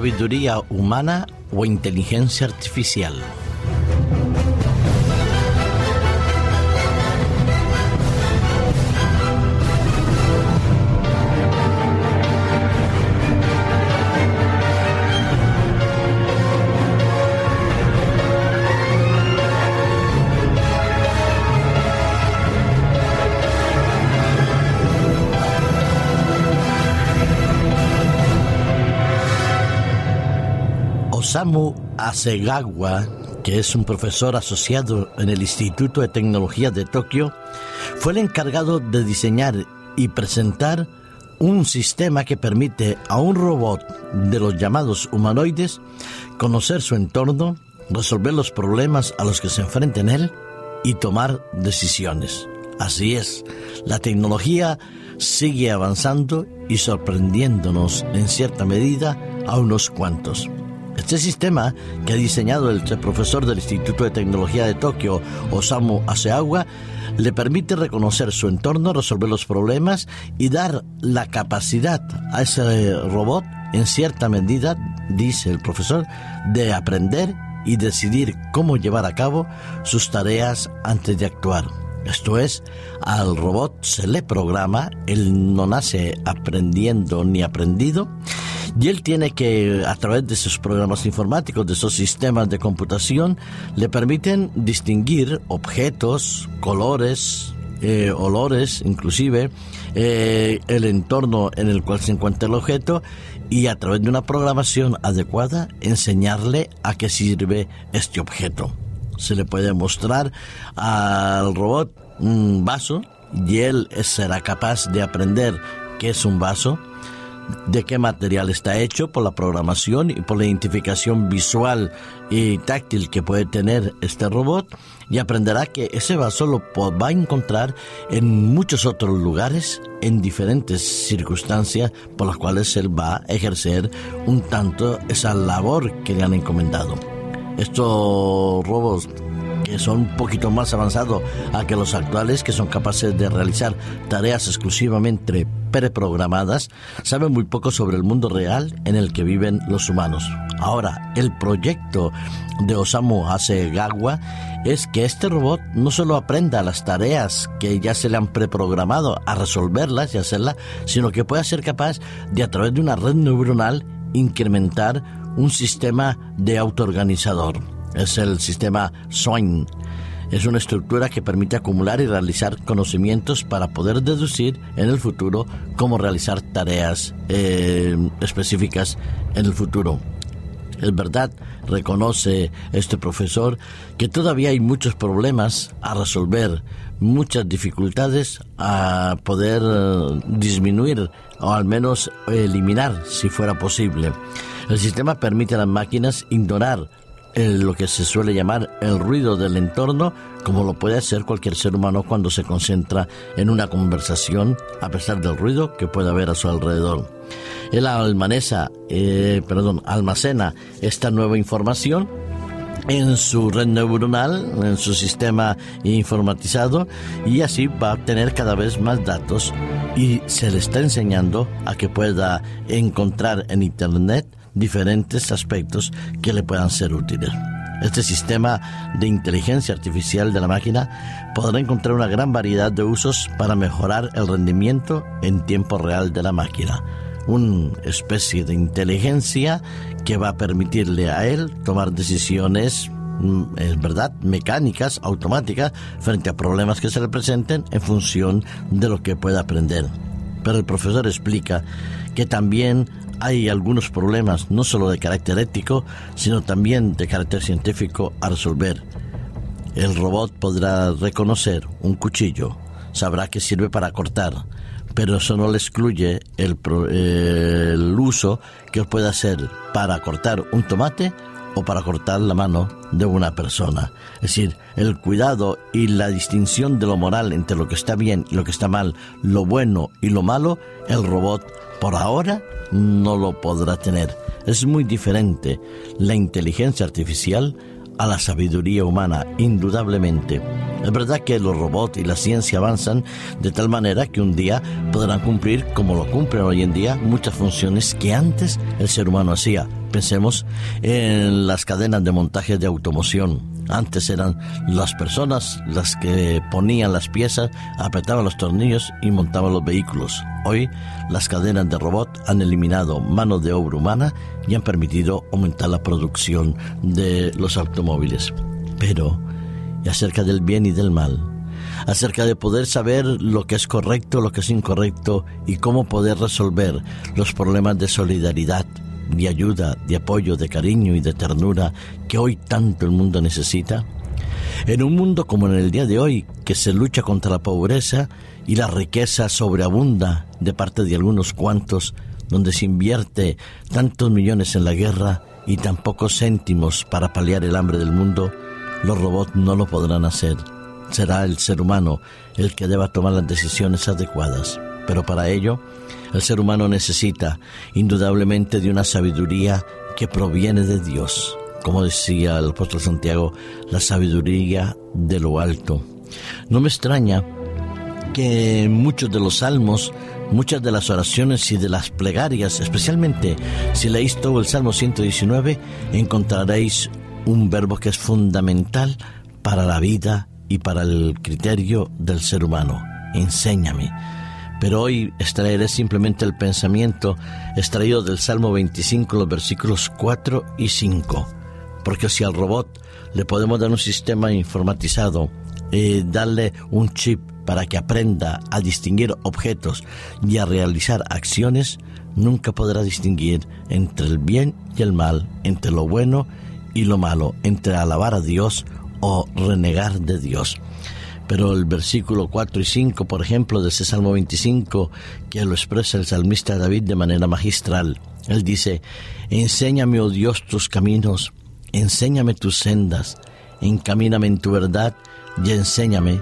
sabiduría humana o inteligencia artificial. Osamu Asegawa, que es un profesor asociado en el Instituto de Tecnología de Tokio, fue el encargado de diseñar y presentar un sistema que permite a un robot de los llamados humanoides conocer su entorno, resolver los problemas a los que se enfrenta en él y tomar decisiones. Así es, la tecnología sigue avanzando y sorprendiéndonos en cierta medida a unos cuantos. Este sistema que ha diseñado el profesor del Instituto de Tecnología de Tokio, Osamu Aseagua, le permite reconocer su entorno, resolver los problemas y dar la capacidad a ese robot, en cierta medida, dice el profesor, de aprender y decidir cómo llevar a cabo sus tareas antes de actuar. Esto es, al robot se le programa, él no nace aprendiendo ni aprendido, y él tiene que, a través de sus programas informáticos, de esos sistemas de computación, le permiten distinguir objetos, colores, eh, olores, inclusive, eh, el entorno en el cual se encuentra el objeto y a través de una programación adecuada enseñarle a qué sirve este objeto. Se le puede mostrar al robot un vaso y él será capaz de aprender qué es un vaso, de qué material está hecho por la programación y por la identificación visual y táctil que puede tener este robot y aprenderá que ese vaso lo va a encontrar en muchos otros lugares en diferentes circunstancias por las cuales él va a ejercer un tanto esa labor que le han encomendado. Estos robots que son un poquito más avanzados a que los actuales, que son capaces de realizar tareas exclusivamente preprogramadas, saben muy poco sobre el mundo real en el que viven los humanos. Ahora, el proyecto de Osamu Hasegawa es que este robot no solo aprenda las tareas que ya se le han preprogramado a resolverlas y hacerlas, sino que pueda ser capaz de a través de una red neuronal incrementar un sistema de autoorganizador es el sistema SWINE. Es una estructura que permite acumular y realizar conocimientos para poder deducir en el futuro cómo realizar tareas eh, específicas en el futuro. Es verdad, reconoce este profesor, que todavía hay muchos problemas a resolver, muchas dificultades a poder eh, disminuir o al menos eliminar si fuera posible. El sistema permite a las máquinas ignorar lo que se suele llamar el ruido del entorno, como lo puede hacer cualquier ser humano cuando se concentra en una conversación, a pesar del ruido que puede haber a su alrededor. Él almanesa, eh, perdón, almacena esta nueva información en su red neuronal, en su sistema informatizado y así va a obtener cada vez más datos y se le está enseñando a que pueda encontrar en Internet diferentes aspectos que le puedan ser útiles. Este sistema de inteligencia artificial de la máquina podrá encontrar una gran variedad de usos para mejorar el rendimiento en tiempo real de la máquina. Una especie de inteligencia que va a permitirle a él tomar decisiones mm, es verdad, mecánicas, automáticas, frente a problemas que se le presenten en función de lo que pueda aprender. Pero el profesor explica que también hay algunos problemas, no solo de carácter ético, sino también de carácter científico a resolver. El robot podrá reconocer un cuchillo, sabrá que sirve para cortar, pero eso no le excluye el, el uso que puede hacer para cortar un tomate o para cortar la mano de una persona. Es decir, el cuidado y la distinción de lo moral entre lo que está bien y lo que está mal, lo bueno y lo malo, el robot por ahora no lo podrá tener. Es muy diferente la inteligencia artificial a la sabiduría humana, indudablemente. Es verdad que los robots y la ciencia avanzan de tal manera que un día podrán cumplir, como lo cumplen hoy en día, muchas funciones que antes el ser humano hacía. Pensemos en las cadenas de montaje de automoción. Antes eran las personas las que ponían las piezas, apretaban los tornillos y montaban los vehículos. Hoy las cadenas de robot han eliminado mano de obra humana y han permitido aumentar la producción de los automóviles. Pero y acerca del bien y del mal, acerca de poder saber lo que es correcto, lo que es incorrecto y cómo poder resolver los problemas de solidaridad, de ayuda, de apoyo, de cariño y de ternura que hoy tanto el mundo necesita? En un mundo como en el día de hoy, que se lucha contra la pobreza y la riqueza sobreabunda de parte de algunos cuantos, donde se invierte tantos millones en la guerra y tan pocos céntimos para paliar el hambre del mundo, los robots no lo podrán hacer. Será el ser humano el que deba tomar las decisiones adecuadas. Pero para ello, el ser humano necesita indudablemente de una sabiduría que proviene de Dios. Como decía el apóstol Santiago, la sabiduría de lo alto. No me extraña que muchos de los salmos, muchas de las oraciones y de las plegarias, especialmente si leéis todo el Salmo 119, encontraréis un verbo que es fundamental para la vida y para el criterio del ser humano. Enséñame. Pero hoy extraeré simplemente el pensamiento extraído del Salmo 25, los versículos 4 y 5. Porque si al robot le podemos dar un sistema informatizado, y darle un chip para que aprenda a distinguir objetos y a realizar acciones, nunca podrá distinguir entre el bien y el mal, entre lo bueno y lo malo, entre alabar a Dios o renegar de Dios. Pero el versículo 4 y 5, por ejemplo, de ese Salmo 25, que lo expresa el salmista David de manera magistral, él dice, Enséñame, oh Dios, tus caminos, enséñame tus sendas, encamíname en tu verdad y enséñame,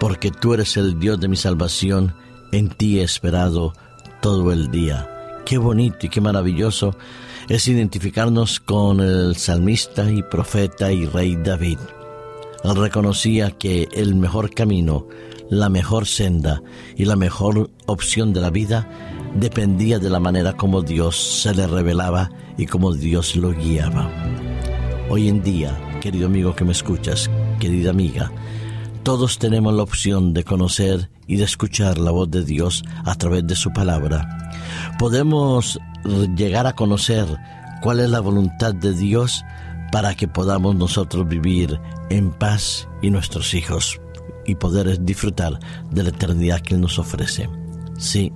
porque tú eres el Dios de mi salvación, en ti he esperado todo el día. Qué bonito y qué maravilloso es identificarnos con el salmista y profeta y rey David. Él reconocía que el mejor camino, la mejor senda y la mejor opción de la vida dependía de la manera como Dios se le revelaba y como Dios lo guiaba. Hoy en día, querido amigo que me escuchas, querida amiga, todos tenemos la opción de conocer y de escuchar la voz de Dios a través de su palabra. Podemos llegar a conocer cuál es la voluntad de Dios para que podamos nosotros vivir en paz y nuestros hijos y poder disfrutar de la eternidad que Él nos ofrece. Sí,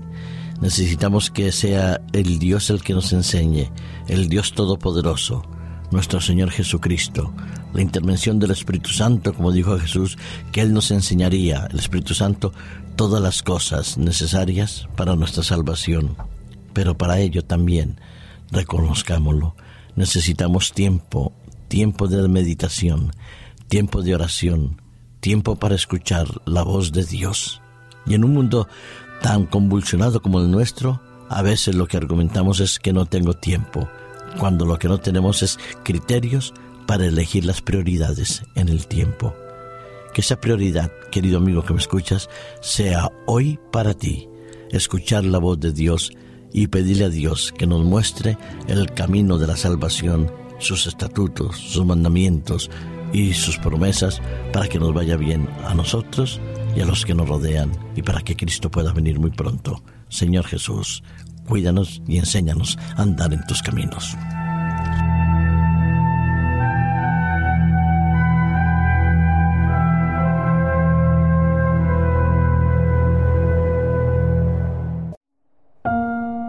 necesitamos que sea el Dios el que nos enseñe, el Dios Todopoderoso, nuestro Señor Jesucristo, la intervención del Espíritu Santo, como dijo Jesús, que Él nos enseñaría, el Espíritu Santo, todas las cosas necesarias para nuestra salvación. Pero para ello también, reconozcámoslo, necesitamos tiempo, tiempo de meditación, tiempo de oración, tiempo para escuchar la voz de Dios. Y en un mundo tan convulsionado como el nuestro, a veces lo que argumentamos es que no tengo tiempo, cuando lo que no tenemos es criterios para elegir las prioridades en el tiempo. Que esa prioridad, querido amigo que me escuchas, sea hoy para ti, escuchar la voz de Dios y pedirle a Dios que nos muestre el camino de la salvación, sus estatutos, sus mandamientos y sus promesas para que nos vaya bien a nosotros y a los que nos rodean y para que Cristo pueda venir muy pronto. Señor Jesús, cuídanos y enséñanos a andar en tus caminos.